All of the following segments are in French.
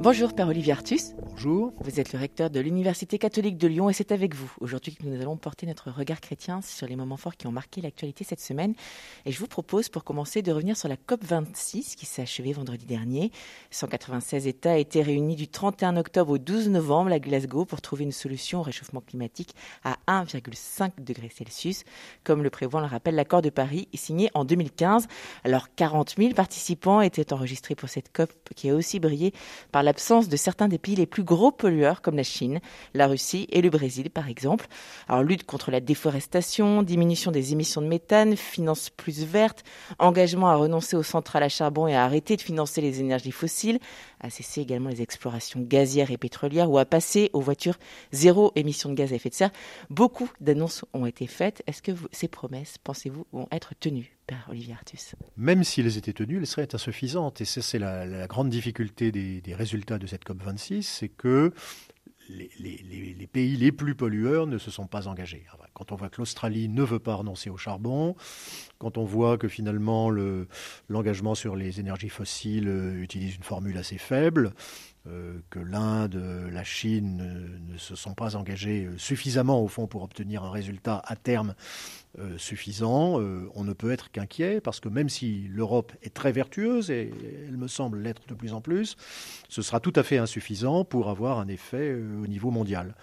Bonjour Père Olivier Artus. Bonjour. Vous êtes le recteur de l'Université catholique de Lyon et c'est avec vous aujourd'hui que nous allons porter notre regard chrétien sur les moments forts qui ont marqué l'actualité cette semaine. Et je vous propose pour commencer de revenir sur la COP26 qui s'est achevée vendredi dernier. 196 États étaient réunis du 31 octobre au 12 novembre à Glasgow pour trouver une solution au réchauffement climatique à 1,5 degré Celsius, comme le prévoit, le rappel, l'accord de Paris signé en 2015. Alors 40 000 participants étaient enregistrés pour cette COP qui a aussi brillé par l'absence de certains des pays les plus gros pollueurs comme la Chine, la Russie et le Brésil par exemple. Alors lutte contre la déforestation, diminution des émissions de méthane, finances plus vertes, engagement à renoncer aux centrales à charbon et à arrêter de financer les énergies fossiles, à cesser également les explorations gazières et pétrolières ou à passer aux voitures zéro émission de gaz à effet de serre. Beaucoup d'annonces ont été faites. Est-ce que ces promesses, pensez-vous, vont être tenues? Même si elles étaient tenues, elles seraient insuffisantes. Et ça, c'est la, la, grande difficulté des, résultats de cette COP26, c'est que les, pays les plus pollueurs ne se sont pas engagés. Quand on voit que l'Australie ne veut pas renoncer au charbon, quand on voit que finalement l'engagement sur les énergies fossiles euh, utilise une formule assez faible, que l'Inde, la Chine ne, ne, se sont pas engagés euh, suffisamment au fond pour obtenir un résultat à terme euh, suffisant, euh, on ne peut être qu'inquiet parce que même si l'Europe est très vertueuse et elle me semble l'être de plus en plus, ce sera tout à fait insuffisant pour avoir un effet euh, au niveau mondial.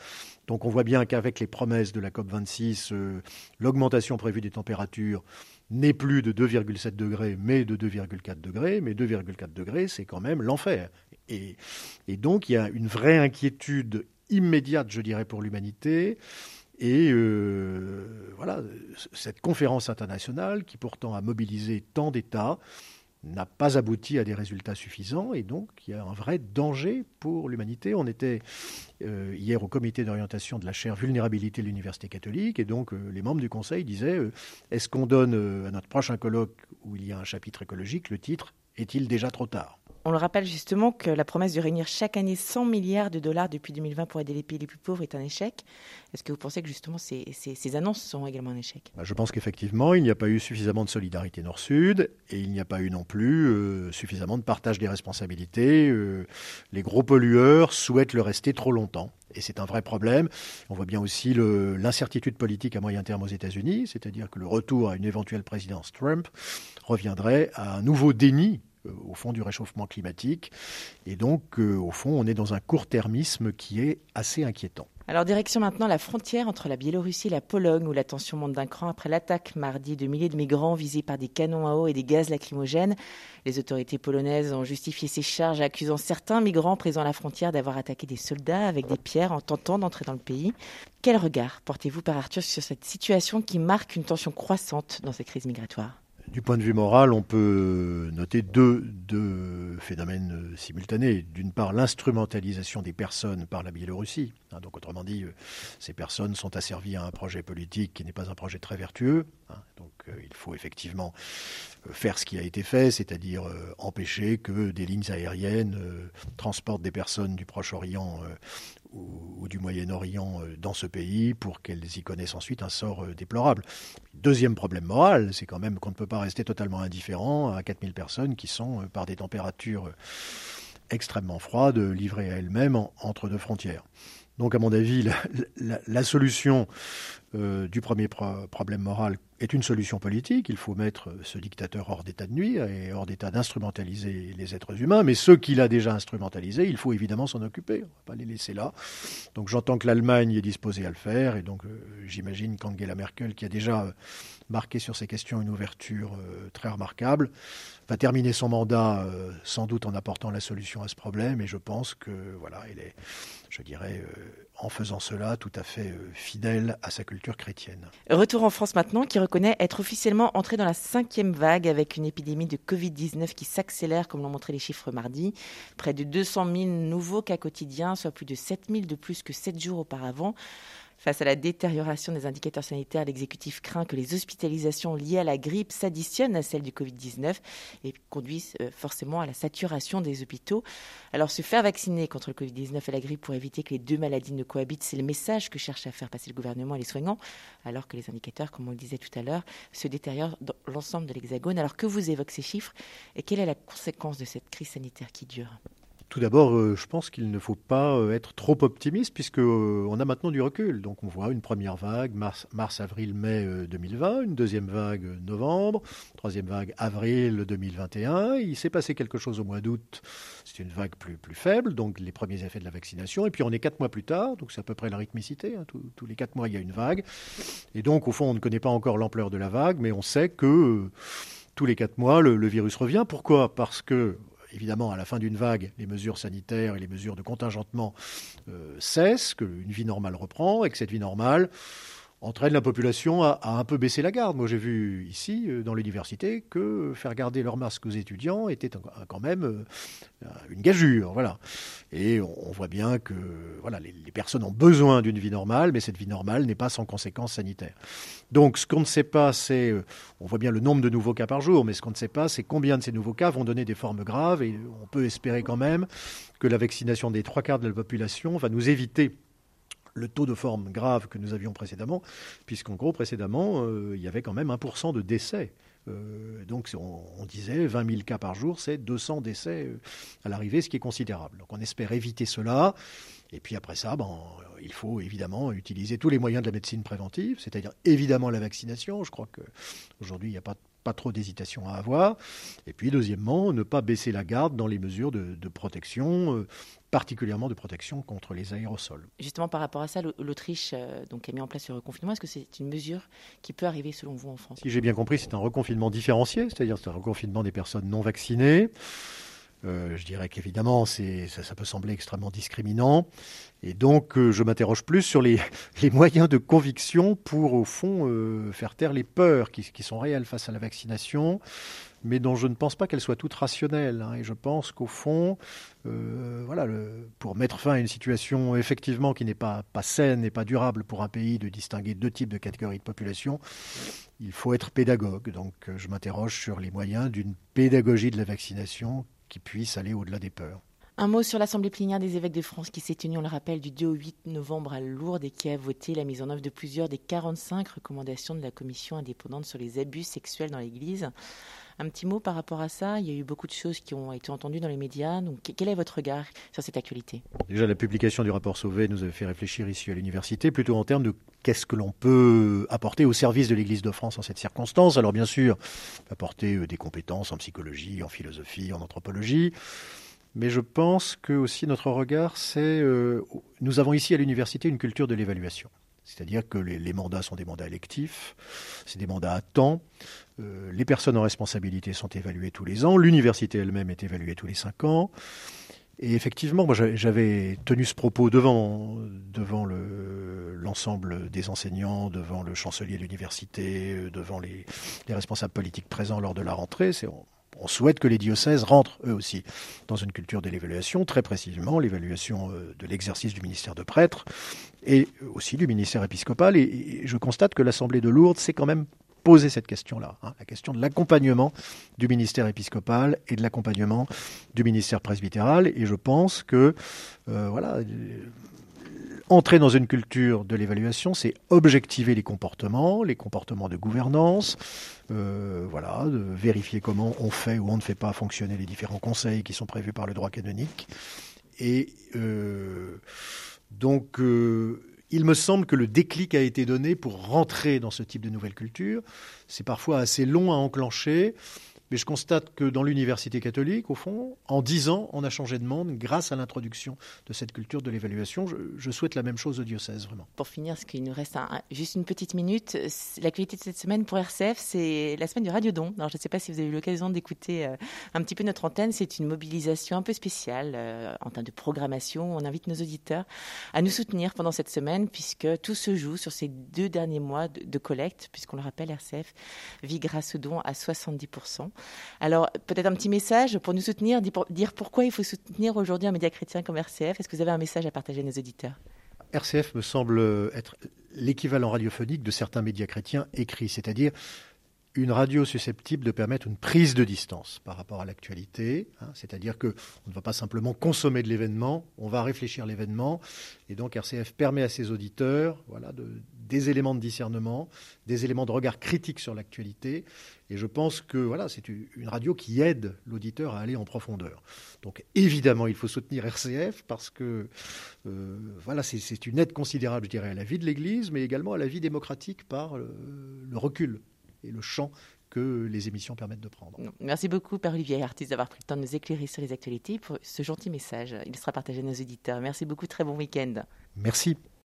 Donc on voit bien qu'avec les promesses de la COP26, euh, l'augmentation prévue des températures n'est plus de 2,7 degrés, mais de 2,4 degrés. Mais 2,4 degrés, c'est quand même l'enfer. Et, donc il y a une vraie inquiétude immédiate, je dirais, pour l'humanité. Et euh, voilà, cette conférence internationale, qui pourtant a mobilisé tant d'États, n'a pas abouti à des résultats suffisants et donc il y a un vrai danger pour l'humanité. On était euh, hier au comité d'orientation de la chaire vulnérabilité de l'Université catholique et donc euh, les membres du Conseil disaient euh, est-ce qu'on donne à notre prochain colloque où il y a un chapitre écologique le titre Est-il déjà trop tard? On le rappelle justement que la promesse de réunir chaque année 100 milliards de dollars depuis 2020 pour aider les pays les plus pauvres est un échec. Est-ce que vous pensez que justement ces, ces, ces annonces sont également un échec? Bah, Je pense qu'effectivement, il n'y a pas eu suffisamment de solidarité nord-sud et il n'y a pas eu non plus euh, suffisamment de partage des responsabilités. Euh, les gros pollueurs souhaitent le rester trop longtemps. Et c'est un vrai problème. On voit bien aussi l'incertitude politique à moyen terme aux États-Unis, c'est-à-dire que le retour à une éventuelle présidence Trump reviendrait à un nouveau déni au fond du réchauffement climatique. Et donc, euh, au fond, on est dans un court-termisme qui est assez inquiétant. Alors direction maintenant la frontière entre la Biélorussie et la Pologne où la tension monte d'un cran après l'attaque mardi de milliers de migrants visés par des canons à eau et des gaz lacrymogènes. Les autorités polonaises ont justifié ces charges accusant certains migrants présents à la frontière d'avoir attaqué des soldats avec des pierres en tentant d'entrer dans le pays. Quel regard portez-vous par Arthur sur cette situation qui marque une tension croissante dans cette crise migratoire? Du point de vue moral, on peut noter deux, deux phénomènes simultanés. D'une part, l'instrumentalisation des personnes par la Biélorussie. Hein, donc, autrement dit, ces personnes sont asservies à un projet politique qui n'est pas un projet très vertueux. Hein, donc, euh, faut effectivement faire ce qui a été fait, c'est-à-dire euh, empêcher que des lignes aériennes euh, transportent des personnes du Proche-Orient ou, du Moyen-Orient dans ce pays pour qu'elles y connaissent ensuite un sort déplorable. Deuxième problème moral, c'est quand même qu'on ne peut pas rester totalement indifférent à 4000 personnes qui sont, par des températures extrêmement froides, livrées à elles-mêmes entre deux frontières. Donc, à mon avis, la, solution euh, du premier pro problème moral est une solution politique. Il faut mettre ce dictateur hors d'état de nuire et hors d'état d'instrumentaliser les êtres humains. Mais ceux qu'il a déjà instrumentalisés, il faut évidemment s'en occuper. On ne va pas les laisser là. Donc j'entends que l'Allemagne est disposée à le faire. Et donc euh, j'imagine qu'Angela Merkel, qui a déjà marqué sur ces questions une ouverture euh, très remarquable, va terminer son mandat euh, sans doute en apportant la solution à ce problème. Et je pense que voilà, elle est, je dirais, euh, en faisant cela, tout à fait fidèle à sa culture chrétienne. Retour en France maintenant, qui reconnaît être officiellement entré dans la cinquième vague avec une épidémie de Covid-19 qui s'accélère, comme l'ont montré les chiffres mardi. Près de 200 000 nouveaux cas quotidiens, soit plus de 7 000 de plus que 7 jours auparavant. Face à la détérioration des indicateurs sanitaires, l'exécutif craint que les hospitalisations liées à la grippe s'additionnent à celles du Covid-19 et conduisent euh, forcément à la saturation des hôpitaux. Alors se faire vacciner contre le Covid-19 et la grippe pour éviter que les deux maladies ne cohabitent, c'est le message que cherche à faire passer le gouvernement et les soignants, alors que les indicateurs, comme on le disait tout à l'heure, se détériorent dans l'ensemble de l'Hexagone. Alors que vous évoquez ces chiffres et quelle est la conséquence de cette crise sanitaire qui dure? Tout d'abord, euh, je pense qu'il ne faut pas euh, être trop optimiste puisque euh, on a maintenant du recul. Donc on voit une première vague mars, mars avril, mai 2020, une deuxième vague novembre, troisième vague avril 2021. Il s'est passé quelque chose au mois d'août. C'est une vague plus, plus faible, donc les premiers effets de la vaccination. Et puis on est quatre mois plus tard, donc c'est à peu près la rythmicité. Hein. tous les quatre mois, il y a une vague. Et donc au fond, on ne connaît pas encore l'ampleur de la vague, mais on sait que tous les quatre mois, le, le virus revient. Pourquoi? Parce que évidemment, à la fin d'une vague, les mesures sanitaires et les mesures de contingentement euh, cessent, qu'une vie normale reprend, et que cette vie normale entraîne la population à, un peu baisser la garde. Moi, j'ai vu ici, euh, dans l'université, que faire garder leur masque aux étudiants était quand même euh, une gageure. Voilà. Et on voit bien que voilà, les, personnes ont besoin d'une vie normale, mais cette vie normale n'est pas sans conséquences sanitaires. Donc, ce qu'on ne sait pas, c'est, euh, on voit bien le nombre de nouveaux cas par jour, mais ce qu'on ne sait pas, c'est combien de ces nouveaux cas vont donner des formes graves. Et on peut espérer quand même que la vaccination des trois quarts de la population va nous éviter le taux de forme grave que nous avions précédemment, puisqu'en gros, précédemment, euh, il y avait quand même 1% de décès. Euh, donc on, disait 20 000 cas par jour, c'est 200 décès euh, à l'arrivée, ce qui est considérable. Donc on espère éviter cela. Et puis après ça, ben, il faut évidemment utiliser tous les moyens de la médecine préventive, c'est-à-dire évidemment la vaccination. Je crois qu'aujourd'hui, il n'y a pas pas trop d'hésitation à avoir. Et puis, deuxièmement, ne pas baisser la garde dans les mesures de, particulièrement de protection contre les aérosols. Justement, par rapport à ça, l'Autriche euh, donc, a mis en place le reconfinement. Est-ce que c'est une mesure qui peut arriver selon vous en France? Si j'ai bien compris, c'est un reconfinement différencié, c'est-à-dire c'est un reconfinement des personnes non vaccinées. Euh, je dirais qu'évidemment, ça, peut sembler extrêmement discriminant. Et donc, euh, je m'interroge plus sur les, moyens de conviction pour, au fond, faire taire les peurs qui, sont réelles face à la vaccination mais dont je ne pense pas qu'elles soient toutes rationnelles. Hein. et je pense qu'au fond, euh, pour mettre fin à une situation effectivement qui n'est pas, pas saine et pas durable pour un pays de distinguer deux types de catégories de population, il faut être pédagogue. Donc euh, je m'interroge sur les moyens d'une pédagogie de la vaccination qui puisse aller au-delà des peurs. Un mot sur l'Assemblée plénière des évêques de France qui s'est tenue, on le rappelle, du 2 au 8 novembre à Lourdes et qui a voté la mise en œuvre de plusieurs des 45 recommandations de la Commission indépendante sur les abus sexuels dans l'Église. Un petit mot par rapport à ça. Il y a eu beaucoup de choses qui ont été entendues dans les médias. Donc, quel est votre regard sur cette actualité? Déjà, la publication du rapport Sauvé nous avait fait réfléchir ici à l'université, plutôt en termes de qu'est-ce que l'on peut apporter au service de l'Église de France en cette circonstance. Alors, bien sûr, apporter euh, des compétences en psychologie, en philosophie, en anthropologie. Mais je pense que aussi notre regard, c'est euh, nous avons ici à l'université une culture de l'évaluation. C'est-à-dire que les, mandats sont des mandats électifs, c'est des mandats à temps. Euh, les personnes en responsabilité sont évaluées tous les ans. L'université elle-même est évaluée tous les cinq ans. Et effectivement, moi j'avais tenu ce propos devant, l'ensemble des enseignants, devant le chancelier de l'université, euh, devant les, les, responsables politiques présents lors de la rentrée. On souhaite que les diocèses rentrent eux aussi dans une culture de l'évaluation, très précisément l'évaluation euh, de l'exercice du ministère de prêtre et aussi du ministère épiscopal. Et, je constate que l'Assemblée de Lourdes s'est quand même posé cette question-là, hein, la question de l'accompagnement du ministère épiscopal et de l'accompagnement du ministère presbytéral. Et je pense que euh, voilà, entrer dans une culture de l'évaluation, c'est objectiver les comportements, les comportements de gouvernance, euh, voilà, de vérifier comment on fait ou on ne fait pas fonctionner les différents conseils qui sont prévus par le droit canonique. Et euh, donc, euh, il me semble que le déclic a été donné pour rentrer dans ce type de nouvelle culture. C'est parfois assez long à enclencher. Mais je constate que dans l'université catholique, au fond, en dix ans, on a changé de monde grâce à l'introduction de cette culture de l'évaluation. Je, souhaite la même chose au diocèse, vraiment. Pour finir, ce qu'il nous reste juste une petite minute, l'actualité de cette semaine pour RCF, c'est la semaine du Radiodon. Alors, je ne sais pas si vous avez eu l'occasion d'écouter euh, un petit peu notre antenne. C'est une mobilisation un peu spéciale euh, en termes de programmation. On invite nos auditeurs à nous soutenir pendant cette semaine, puisque tout se joue sur ces deux derniers mois de, de collecte, puisqu'on le rappelle, RCF vit grâce aux dons à 70%. Alors, peut-être un petit message pour nous soutenir, dire pourquoi il faut soutenir aujourd'hui un média chrétien comme RCF. Est-ce que vous avez un message à partager à nos auditeurs? RCF me semble être l'équivalent radiophonique de certains médias chrétiens écrits, c'est-à-dire une radio susceptible de permettre une prise de distance par rapport à l'actualité, hein, c'est-à-dire que on ne va pas simplement consommer de l'événement, on va réfléchir l'événement, et donc RCF permet à ses auditeurs, voilà, de, des éléments de discernement, des éléments de regard critique sur l'actualité, et je pense que voilà, c'est une radio qui aide l'auditeur à aller en profondeur. Donc évidemment, il faut soutenir RCF parce que euh, voilà, c'est une aide considérable, je dirais, à la vie de l'Église, mais également à la vie démocratique par le recul et le champ que les émissions permettent de prendre. Merci beaucoup, Père Olivier Artiste, d'avoir pris le temps de nous éclairer sur les actualités pour ce gentil message. Il sera partagé à nos auditeurs. Merci beaucoup, très bon week-end. Merci.